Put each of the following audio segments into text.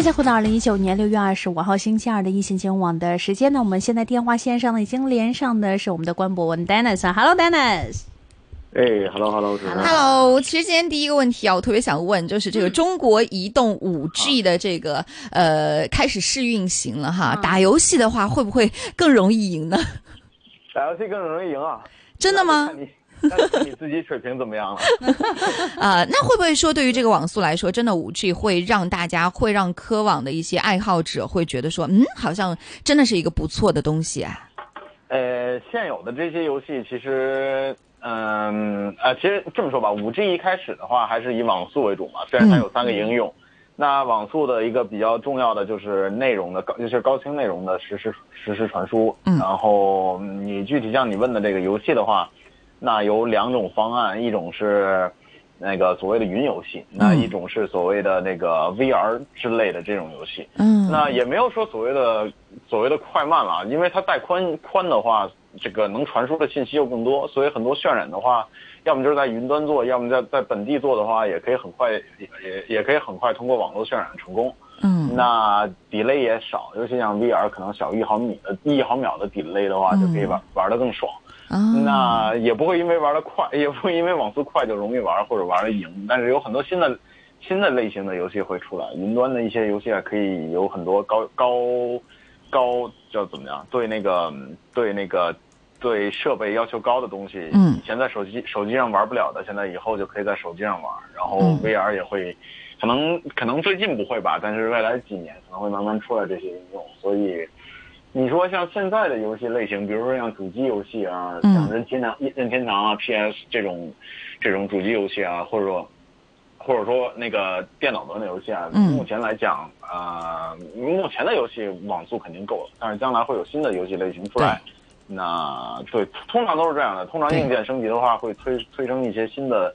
大家回到二零一九年六月二十五号星期二的一线金融网的时间呢，我们现在电话线上呢已经连上的是我们的关博文 Dennis。Hello Dennis。哎，Hello Hello，主持人。Hello，其实今天第一个问题啊，我特别想问，就是这个中国移动五 G 的这个呃开始试运行了哈，打游戏的话会不会更容易赢呢？打游戏更容易赢啊？真的吗？看你那你自己水平怎么样了？啊、那会不会说对于这个网速来说，真的五 G 会让大家会让科网的一些爱好者会觉得说，嗯，好像真的是一个不错的东西啊？呃，现有的这些游戏其实，嗯呃，其实这么说吧，五 G 一开始的话还是以网速为主嘛，虽然它有三个应用。那网速的一个比较重要的就是内容的高，就是高清内容的实时实时传输。嗯然后你具体像你问的这个游戏的话，那有两种方案，一种是那个所谓的云游戏，那一种是所谓的那个 VR 之类的这种游戏。嗯，那也没有说所谓的所谓的快慢了，因为它带宽宽的话，这个能传输的信息又更多，所以很多渲染的话，要么就是在云端做，要么在在本地做的话，也可以很快也也也可以很快通过网络渲染成功。嗯那 delay 也少，尤其像 VR 可能小一毫米的一毫秒的 delay 的话，就可以玩玩的更爽。啊，那也不会因为玩的快，也不会因为网速快就容易玩或者玩的赢。但是有很多新的新的类型的游戏会出来，云端的一些游戏啊，可以有很多高高高叫怎么样？对那个对那个对设备要求高的东西，嗯以前在手机手机上玩不了的，现在以后就可以在手机上玩。然后嗯 VR 也会，可能可能最近不会吧，但是未来几年可能会慢慢出来这些应用，所以。你说像现在的游戏类型，比如说像主机游戏啊，嗯像任天堂、任天堂啊、PS 这种这种主机游戏啊，或者说或者说那个电脑端的游戏啊，嗯目前来讲，呃，目前的游戏网速肯定够了，但是将来会有新的游戏类型出来。那对，通常都是这样的。通常硬件升级的话，会推推升一些新的，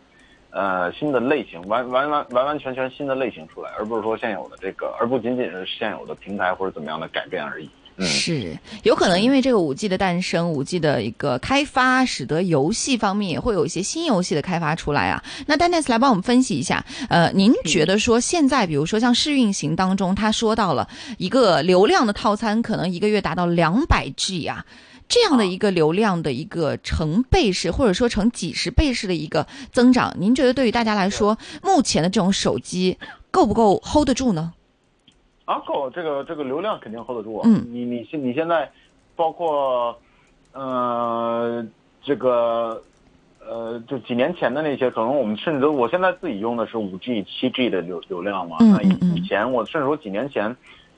呃，新的类型，完完完完完全全新的类型出来，而不是说现有的这个，而不仅仅是现有的平台或者怎么样的改变而已。嗯，是有可能因为这个五 G 的诞生，五 G 的一个开发，使得游戏方面也会有一些新游戏的开发出来啊。那 Dennis 来帮我们分析一下，呃，您觉得说现在比如说像试运行当中，他说到了一个流量的套餐，可能一个月达到两百 G 啊。这样的一个流量的一个成倍式，或者说成几十倍式的一个增长，您觉得对于大家来说，目前的这种手机够不够 hold 得住呢？啊，够这个这个流量肯定 hold 得住啊。嗯你你现你现在包括呃这个呃就几年前的那些，可能我们甚至都我现在自己用的是五 G、七 G 的流流量嘛。嗯那以以前我甚至说几年前，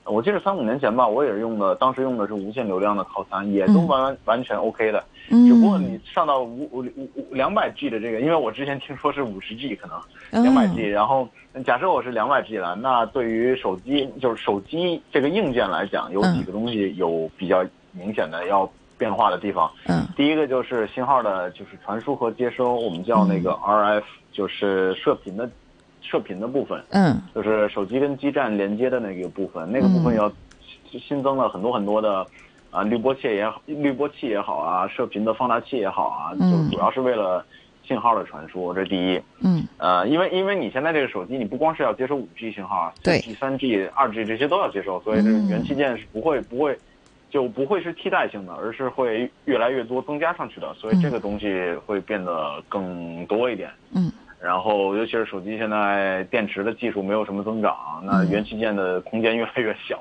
我记得三五年前吧，我也是用的，当时用的是无限流量的套餐，也都嗯完完完全 OK 的。嗯，只不过你上到五五五五两百 G 的这个，因为我之前听说是五十 G 可能。两百 G，然后假设我是两百 G 了，那对于手机就是手机这个硬件来讲，有几个东西有比较明显的要变化的地方。嗯第一个就是信号的，就是传输和接收，我们叫那个 RF，就是射频的射频的部分，嗯就是手机跟基站连接的那个部分，那个部分要新增了很多很多的。啊，滤波器也好，滤波器也好啊，射频的放大器也好啊，就嗯主要是为了信号的传输，这是第一。嗯呃，因为因为你现在这个手机，你不光是要接收五 G 信号啊，对四 G、三 G、二 G 这些都要接收，所以这个元器件是不会不会就不会是替代性的，而是会越来越多增加上去的，所以这个东西会变得更多一点。嗯然后，尤其是手机现在电池的技术没有什么增长，那嗯元器件的空间越来越小，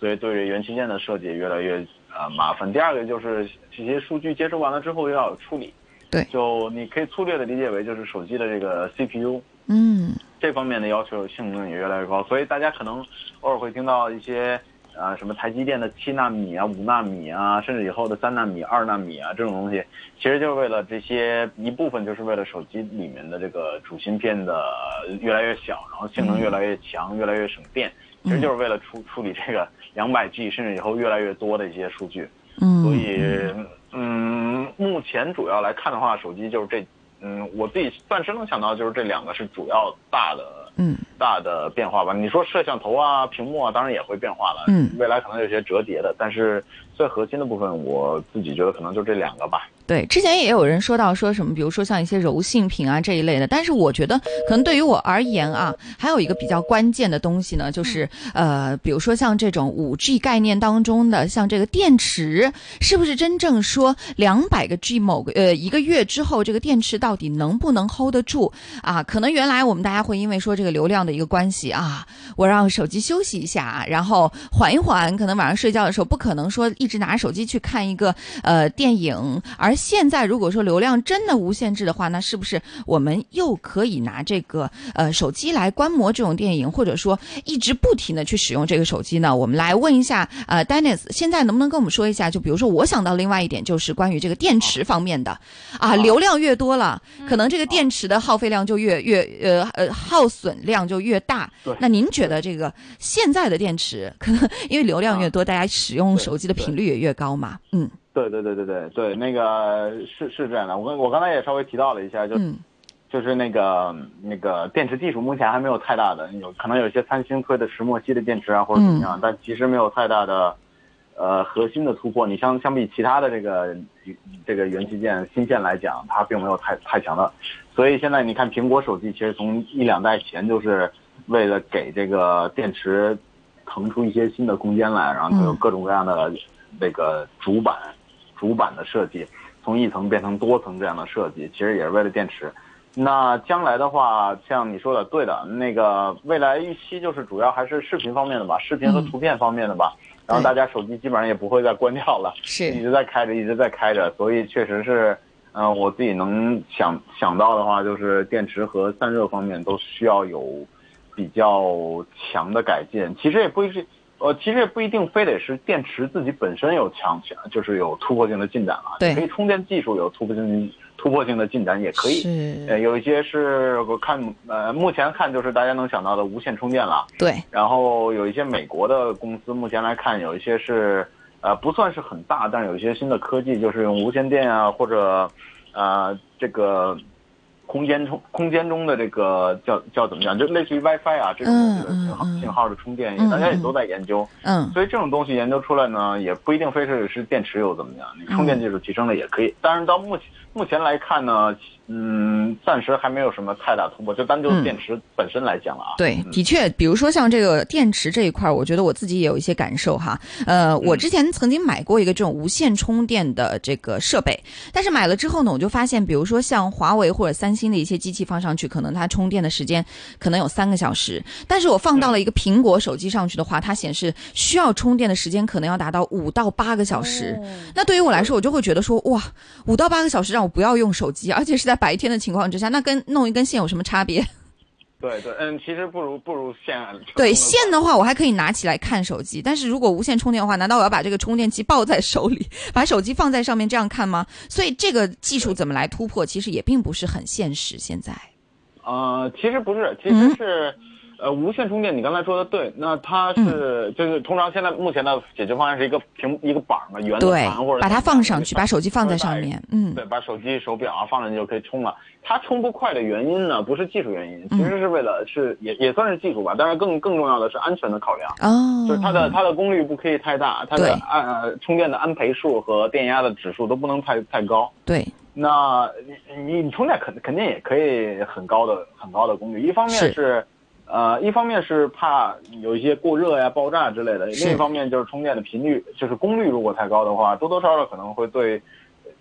所以对元器件的设计越来越呃麻烦。第二个就是这些数据接收完了之后又要有处理，对就你可以粗略的理解为就是手机的这个 CPU。嗯这方面的要求性能也越来越高，所以大家可能偶尔会听到一些呃什么台积电的七纳米啊、五纳米啊，甚至以后的三纳米、二纳米啊这种东西，其实就是为了这些一部分就是为了手机里面的这个主芯片的越来越小，然后性能越来越强、越来越省电，其实就是为了处处理这个两百 G 甚至以后越来越多的一些数据。嗯，所以，嗯，目前主要来看的话，手机就是这，嗯，我自己暂时能想到就是这两个是主要大的，嗯，大的变化吧。你说摄像头啊、屏幕啊，当然也会变化了，嗯，未来可能有些折叠的，但是最核心的部分，我自己觉得可能就这两个吧。对，之前也有人说到说什么，比如说像一些柔性屏啊这一类的，但是我觉得可能对于我而言啊，还有一个比较关键的东西呢，就是呃，比如说像这种五 G 概念当中的，像这个电池，是不是真正说两百个 G 某个呃一个月之后，这个电池到底能不能 hold 得住啊？可能原来我们大家会因为说这个流量的一个关系啊，我让手机休息一下，然后缓一缓，可能晚上睡觉的时候不可能说一直拿着手机去看一个呃电影，而现在如果说流量真的无限制的话，那是不是我们又可以拿这个呃手机来观摩这种电影，或者说一直不停的去使用这个手机呢？我们来问一下呃 Dennis，现在能不能跟我们说一下？就比如说我想到另外一点，就是关于这个电池方面的啊，流量越多了，可能这个电池的耗费量就越越呃呃耗损量就越大。那您觉得这个现在的电池可能因为流量越多，大家使用手机的频率也越高嘛？嗯对对对对对对，那个是是这样的，我刚我刚才也稍微提到了一下，就、嗯就是那个那个电池技术目前还没有太大的，有可能有一些三星推的石墨烯的电池啊或者怎么样，但其实没有太大的呃核心的突破。你相相比其他的这个这个元器件芯片来讲，它并没有太太强的，所以现在你看苹果手机，其实从一两代前就是为了给这个电池腾出一些新的空间来，然后它有各种各样的那个主板。主板的设计，从一层变成多层这样的设计，其实也是为了电池。那将来的话，像你说的，对的，那个未来预期就是主要还是视频方面的吧，视频和图片方面的吧。然后大家手机基本上也不会再关掉了，是一直在开着，一直在开着，所以确实是，嗯、呃，我自己能想想到的话，就是电池和散热方面都需要有比较强的改进。其实也不是。呃，其实也不一定非得是电池自己本身有强强，就是有突破性的进展啊。对，可以充电技术有突破性突破性的进展也可以。是。呃，有一些是我看呃，目前看就是大家能想到的无线充电了。对。然后有一些美国的公司，目前来看有一些是呃不算是很大，但是有一些新的科技，就是用无线电啊或者呃这个。空间中空间中的这个叫叫怎么样，就类似于 WiFi 啊这种东西的信号、嗯嗯、信号的充电，大家也都在研究。嗯，所以这种东西研究出来呢，也不一定非是是电池有怎么样，你充电技术提升了也可以。但是到目前目前来看呢，嗯，暂时还没有什么太大突破，就单就电池本身来讲了啊。对，的确，比如说像这个电池这一块，我觉得我自己也有一些感受哈。呃，我之前曾经买过一个这种无线充电的这个设备，但是买了之后呢，我就发现，比如说像华为或者三星的一些机器放上去，可能它充电的时间可能有三个小时，但是我放到了一个苹果手机上去的话，它显示需要充电的时间可能要达到五到八个小时。哦那对于我来说，我就会觉得说，哇，五到八个小时让我不要用手机，而且是在白天的情况之下，那跟弄一根线有什么差别？对对，嗯，其实不如不如线。对线的话，我还可以拿起来看手机，但是如果无线充电的话，难道我要把这个充电器抱在手里，把手机放在上面这样看吗？所以这个技术怎么来突破，其实也并不是很现实。现在，呃，其实不是，其实是。嗯呃，无线充电，你刚才说的对，那它是、嗯、就是通常现在目前的解决方案是一个屏一个板嘛，圆的盘或者把它放上去，把手机放在上面，嗯，对，把手机手表啊放上去就可以充了。它充不快的原因呢，不是技术原因，其实是为了、嗯、是也也算是技术吧，但是更更重要的是安全的考量。哦，就是它的它的功率不可以太大，它的安呃充电的安培数和电压的指数都不能太太高。对。那你你充电肯肯定也可以很高的很高的功率，一方面是。呃，一方面是怕有一些过热呀、爆炸之类的，另一方面就是充电的频率，就是功率如果太高的话，多多少少可能会对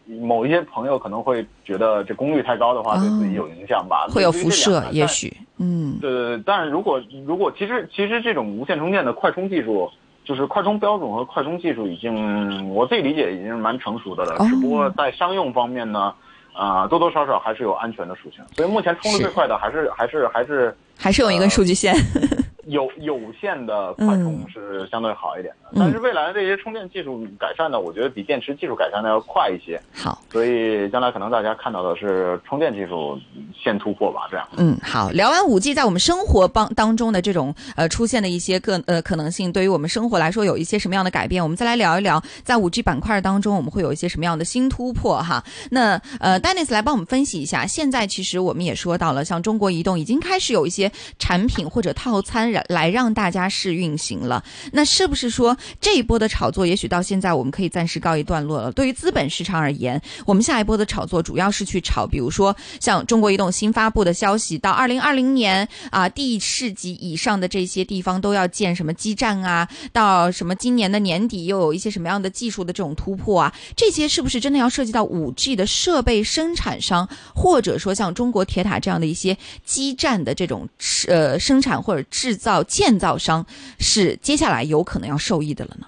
某一些朋友可能会觉得这功率太高的话，对自己有影响吧，会有辐射，也许，嗯，对对对。但是如果如果其实其实这种无线充电的快充技术，就是快充标准和快充技术已经，我自己理解已经是蛮成熟的了，哦、只不过在商用方面呢。啊、呃，多多少少还是有安全的属性，所以目前充的最快的还是还是还是还是用一根数据线。有有线的快充是相对好一点的，嗯但是未来的这些充电技术改善呢，我觉得比电池技术改善的要快一些，好。所以将来可能大家看到的是充电技术先突破吧，这样。嗯，好，聊完五 G 在我们生活帮当中的这种呃出现的一些个呃可能性，对于我们生活来说有一些什么样的改变？我们再来聊一聊，在五 G 板块当中，我们会有一些什么样的新突破哈？那呃，Dennis 来帮我们分析一下。现在其实我们也说到了，像中国移动已经开始有一些产品或者套餐来让大家试运行了。那是不是说这一波的炒作，也许到现在我们可以暂时告一段落了？对于资本市场而言，我们下一波的炒作主要是去炒，比如说像中国移动新发布的消息，到二零二零年啊，地市级以上的这些地方都要建什么基站啊，到什么今年的年底又有一些什么样的技术的这种突破啊，这些是不是真的要涉及到五 G 的设备生产商，或者说像中国铁塔这样的一些基站的这种呃生产或者制造造建造商，是接下来有可能要受益的了呢？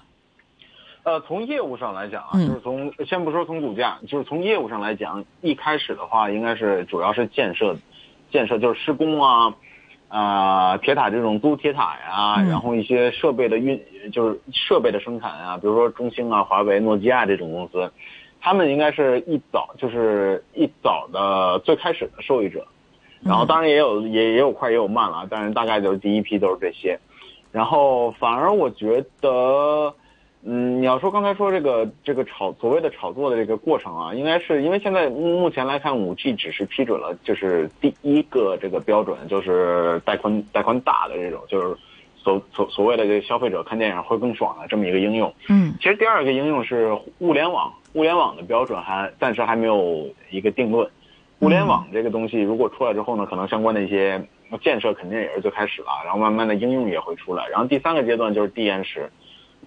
呃，从业务上来讲啊，嗯。就是从先不说从股价，就是从业务上来讲，一开始的话应该是主要是建设，建设就是施工啊，啊、铁塔这种租铁塔呀，嗯。然后一些设备的运，就是设备的生产啊，比如说中兴啊、华为、诺基亚这种公司，他们应该是一早就是一早的最开始的受益者，然后当然也有也也有快也有慢了，但是大概就是第一批都是这些，然后反而我觉得。嗯，你要说刚才说这个这个炒所谓的炒作的这个过程啊，应该是因为现在目前来看，五 G 只是批准了就是第一个这个标准，就是带宽带宽大的这种，就是所所所谓的这个消费者看电影会更爽的这么一个应用。嗯其实第二个应用是物联网，物联网的标准还暂时还没有一个定论。物联网这个东西如果出来之后呢，可能相关的一些建设肯定也是最开始了，然后慢慢的应用也会出来，然后第三个阶段就是低延时。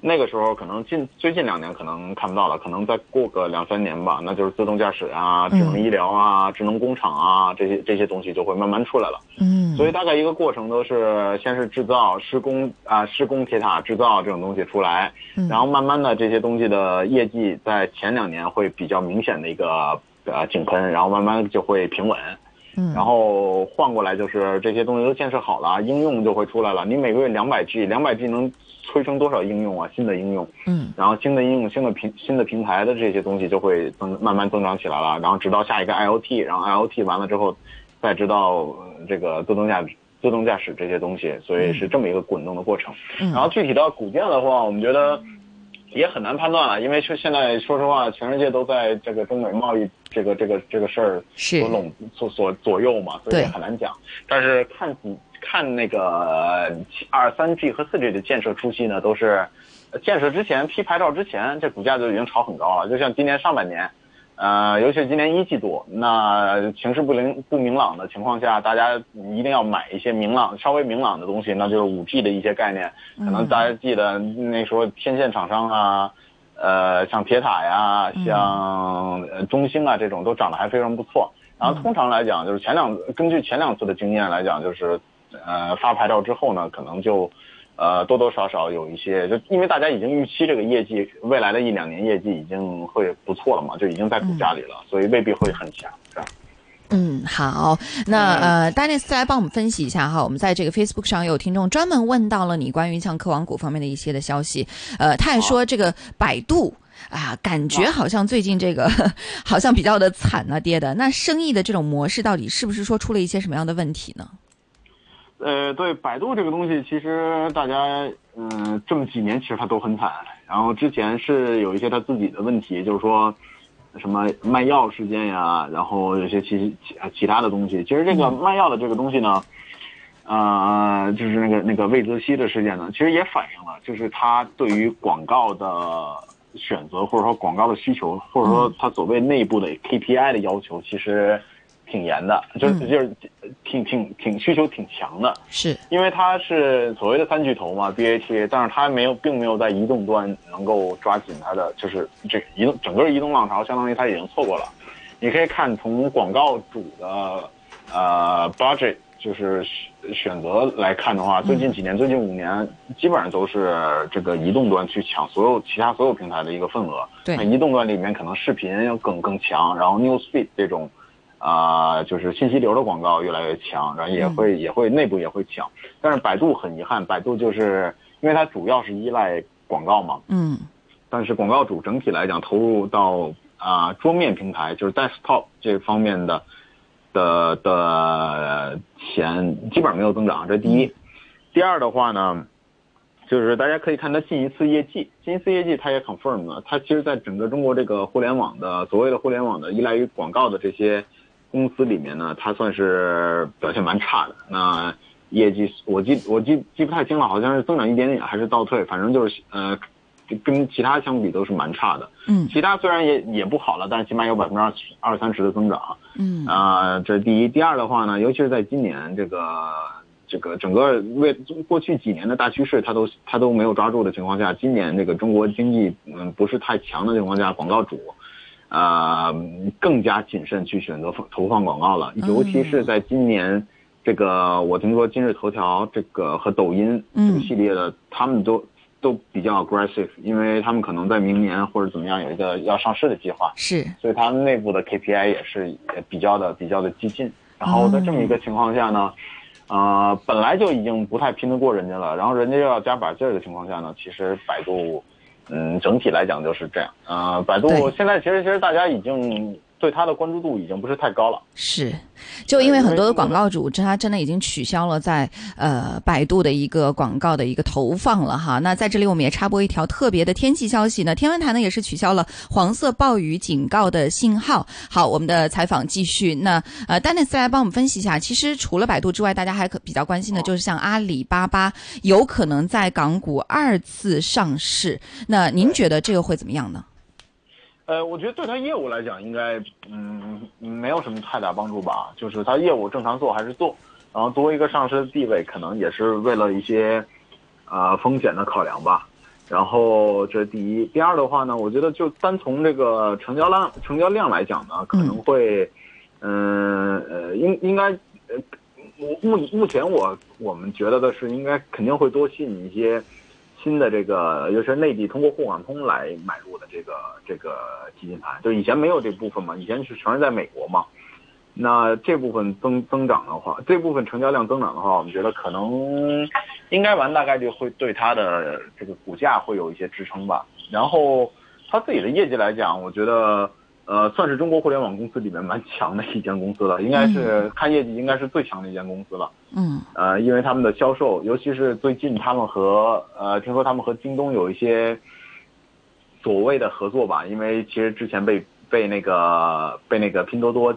那个时候可能近最近两年可能看不到了，可能再过个两三年吧，那就是自动驾驶啊、智能医疗啊、智能工厂啊这些这些东西就会慢慢出来了。嗯，所以大概一个过程都是先是制造、施工啊、施工铁塔制造这种东西出来，嗯。然后慢慢的这些东西的业绩在前两年会比较明显的一个呃井喷，然后慢慢就会平稳。嗯然后换过来就是这些东西都建设好了，应用就会出来了。你每个月两百 G，两百 G 能催生多少应用啊？新的应用，嗯然后新的应用、新的平、新的平台的这些东西就会增慢慢增长起来了，然后直到下一个 IoT，然后 IoT 完了之后，再知道呃这个自动驾驶、自动驾驶这些东西，所以是这么一个滚动的过程。嗯然后具体到股价的话，我们觉得也很难判断了，因为说现在说实话，全世界都在这个中美贸易这个这个这个事儿是所垄所所左右嘛，所以也很难讲。但是看几看那个二三 G 和四 G 的建设初期呢，都是呃建设之前批牌照之前，这股价就已经炒很高了。就像今年上半年，呃，尤其是今年一季度，那形势不明不明朗的情况下，大家一定要买一些明朗稍微明朗的东西，那就是五 G 的一些概念。可能大家记得那时候天线厂商啊。呃，像铁塔呀，像呃中兴啊这种都涨得还非常不错。然后通常来讲，就是前两根据前两次的经验来讲，就是呃发牌照之后呢，可能就呃多多少少有一些，就因为大家已经预期这个业绩未来的一两年业绩已经会不错了嘛，就已经在股价里了，所以未必会很强，这样。嗯，好，那呃，Dennis 再来帮我们分析一下哈。我们在这个 Facebook 上有听众专门问到了你关于像科网股方面的一些的消息，呃，他也说这个百度。啊，感觉好像最近这个 好像比较的惨啊，跌的。那生意的这种模式到底是不是说出了一些什么样的问题呢？呃，对，百度这个东西，其实大家嗯、呃这么几年其实它都很惨。然后之前是有一些它自己的问题，就是说什么卖药事件呀，然后有些其其其他的东西。其实这个卖药的这个东西呢，呃，就是那个那个魏则西的事件呢，其实也反映了，就是他对于广告的选择，或者说广告的需求，或者说他所谓内部的 KPI 的要求，其实挺严的，就是嗯就是挺挺挺需求挺强的。是，因为它是所谓的三巨头嘛，BAT，但是它没有，并没有在移动端能够抓紧它的，就是这移动整个移动浪潮，相当于它已经错过了。你可以看从广告主的呃 budget 就是选选择来看的话，最近几年，最近五年基本上都是这个移动端去抢所有其他所有平台的一个份额。对那移动端里面可能视频要更更强，然后 newsfeed 这种。啊、就是信息流的广告越来越强，然后也会、也会内部也会抢。但是百度很遗憾，百度就是因为它主要是依赖广告嘛，嗯但是广告主整体来讲投入到啊、桌面平台，就是 desktop 这方面的的的钱基本上没有增长，这第一。第二的话呢，就是大家可以看它近一次业绩，近一次业绩它也 confirm 了，它其实在整个中国这个互联网的所谓的互联网的依赖于广告的这些公司里面呢，它算是表现蛮差的。那业绩我记我记记不太清了，好像是增长一点点还是倒退，反正就是呃跟其他相比都是蛮差的。嗯其他虽然也也不好了，但起码有百分之二二三十的增长。嗯啊、这是第一。第二的话呢，尤其是在今年这个这个整个为过去几年的大趋势，它都它都没有抓住的情况下，今年这个中国经济嗯不是太强的情况下，广告主。啊、更加谨慎去选择投放广告了，尤其是在今年，这个我听说今日头条这个和抖音这个系列的，他们都都比较 aggressive，因为他们可能在明年或者怎么样有一个要上市的计划，是。所以他们内部的 KPI 也是也比较的比较的激进。然后在这么一个情况下呢，呃，本来就已经不太拼得过人家了，然后人家又要加把劲儿的情况下呢，其实百度，嗯，整体来讲就是这样。呃，百度现在其实其实大家已经对它的关注度已经不是太高了。是，就因为很多的广告主，他真的已经取消了在呃百度的一个广告的一个投放了哈。那在这里我们也插播一条特别的天气消息呢，天文台呢也是取消了黄色暴雨警告的信号。好，我们的采访继续。那呃，丹尼斯来帮我们分析一下，其实除了百度之外，大家还可比较关心的就是像阿里巴巴有可能在港股二次上市。那您觉得这个会怎么样呢？呃，我觉得对他业务来讲，应该嗯没有什么太大帮助吧。就是他业务正常做还是做，然后作为一个上市的地位，可能也是为了一些呃风险的考量吧。然后这是第一，第二的话呢，我觉得就单从这个成交量成交量来讲呢，可能会，嗯呃应应该呃，我目目前我我们觉得的是，应该肯定会多吸引一些新的这个，尤其是内地通过沪港通来买入的这个这个基金盘，就以前没有这部分嘛，以前是全是在美国嘛。那这部分增增长的话，这部分成交量增长的话，我们觉得可能应该完大概率会对它的这个股价会有一些支撑吧。然后它自己的业绩来讲，我觉得呃算是中国互联网公司里面蛮强的一间公司了，应该是看业绩应该是最强的一间公司了。嗯呃，因为他们的销售，尤其是最近他们和呃，听说他们和京东有一些所谓的合作吧，因为其实之前被被那个被那个拼多多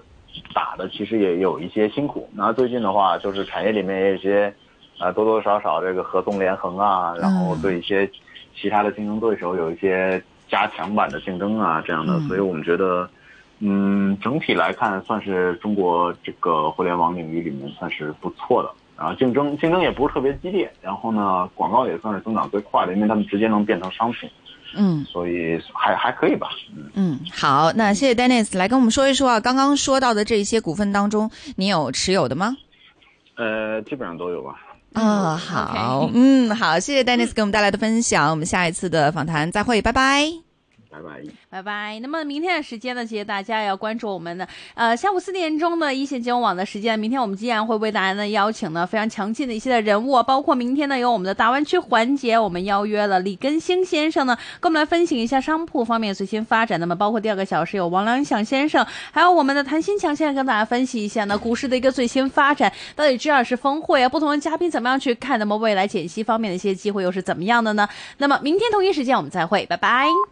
打的，其实也有一些辛苦。然后最近的话，就是产业里面也有一些呃多多少少这个合纵连横啊，然后对一些其他的竞争对手有一些加强版的竞争啊这样的，嗯所以我们觉得。嗯，整体来看，算是中国这个互联网领域里面算是不错的。然后竞争竞争也不是特别激烈，然后呢，广告也算是增长最快的，因为他们直接能变成商品，嗯。所以还还可以吧。嗯，嗯，好，那谢谢 Dennis 来跟我们说一说啊，刚刚说到的这些股份当中，你有持有的吗？呃，基本上都有吧。哦，好，嗯，好，谢谢 Dennis 给我们带来的分享，我们下一次的访谈再会，拜拜。拜拜。拜拜。那么明天的时间呢，其实大家也要关注我们的呃下午四点钟的一线金融网的时间。明天我们依然会为大家呢邀请呢非常强劲的一些的人物，包括明天呢有我们的大湾区环节，我们邀约了李根兴先生呢，跟我们来分析一下商铺方面最新发展。那么包括第二个小时有王良响先生，还有我们的谭新强先生跟大家分析一下呢股市的一个最新发展，到底 G 二是峰会啊，不同的嘉宾怎么样去看？那么未来减息方面的一些机会又是怎么样的呢？那么明天同一时间我们再会，拜拜。